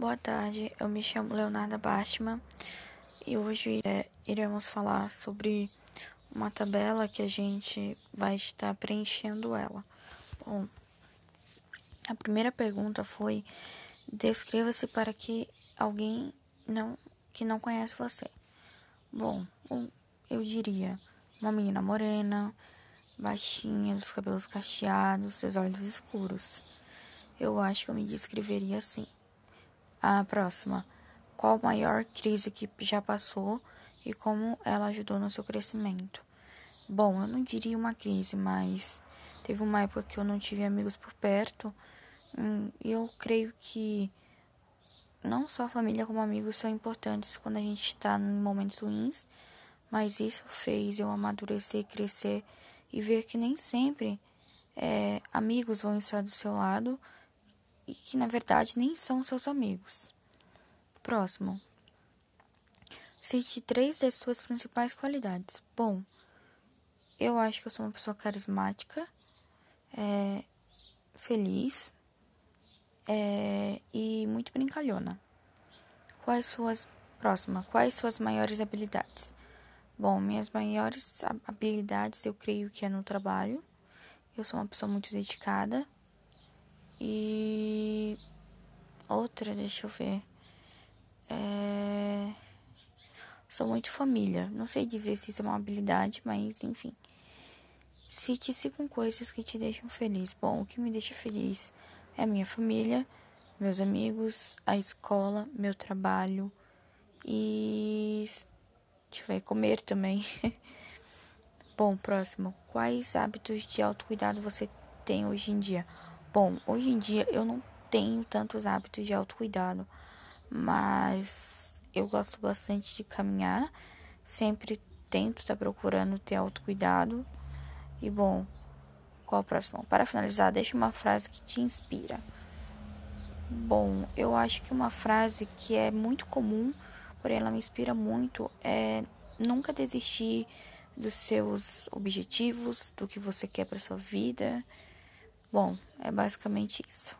Boa tarde, eu me chamo Leonardo Bastman e hoje é, iremos falar sobre uma tabela que a gente vai estar preenchendo ela. Bom, a primeira pergunta foi: descreva-se para que alguém não que não conhece você. Bom, eu diria uma menina morena, baixinha, dos cabelos cacheados, dos olhos escuros. Eu acho que eu me descreveria assim. A próxima. Qual a maior crise que já passou e como ela ajudou no seu crescimento? Bom, eu não diria uma crise, mas teve uma época que eu não tive amigos por perto. Hum, e eu creio que não só a família como amigos são importantes quando a gente está em momentos ruins, mas isso fez eu amadurecer, crescer e ver que nem sempre é, amigos vão estar do seu lado e que na verdade nem são seus amigos. Próximo. Cite três das suas principais qualidades. Bom, eu acho que eu sou uma pessoa carismática, é, feliz é, e muito brincalhona. Quais suas próxima? Quais suas maiores habilidades? Bom, minhas maiores habilidades eu creio que é no trabalho. Eu sou uma pessoa muito dedicada e outra, deixa eu ver. É... Sou muito família. Não sei dizer se isso é uma habilidade, mas enfim. Cite com coisas que te deixam feliz. Bom, o que me deixa feliz é a minha família, meus amigos, a escola, meu trabalho e. Eu ver, comer também. Bom, próximo. Quais hábitos de autocuidado você tem hoje em dia? Bom, hoje em dia eu não tenho tantos hábitos de autocuidado, mas eu gosto bastante de caminhar, sempre tento estar tá procurando ter autocuidado. E bom, qual o próximo? Para finalizar, deixe uma frase que te inspira. Bom, eu acho que uma frase que é muito comum, porém ela me inspira muito, é nunca desistir dos seus objetivos, do que você quer para sua vida. Bom, é basicamente isso.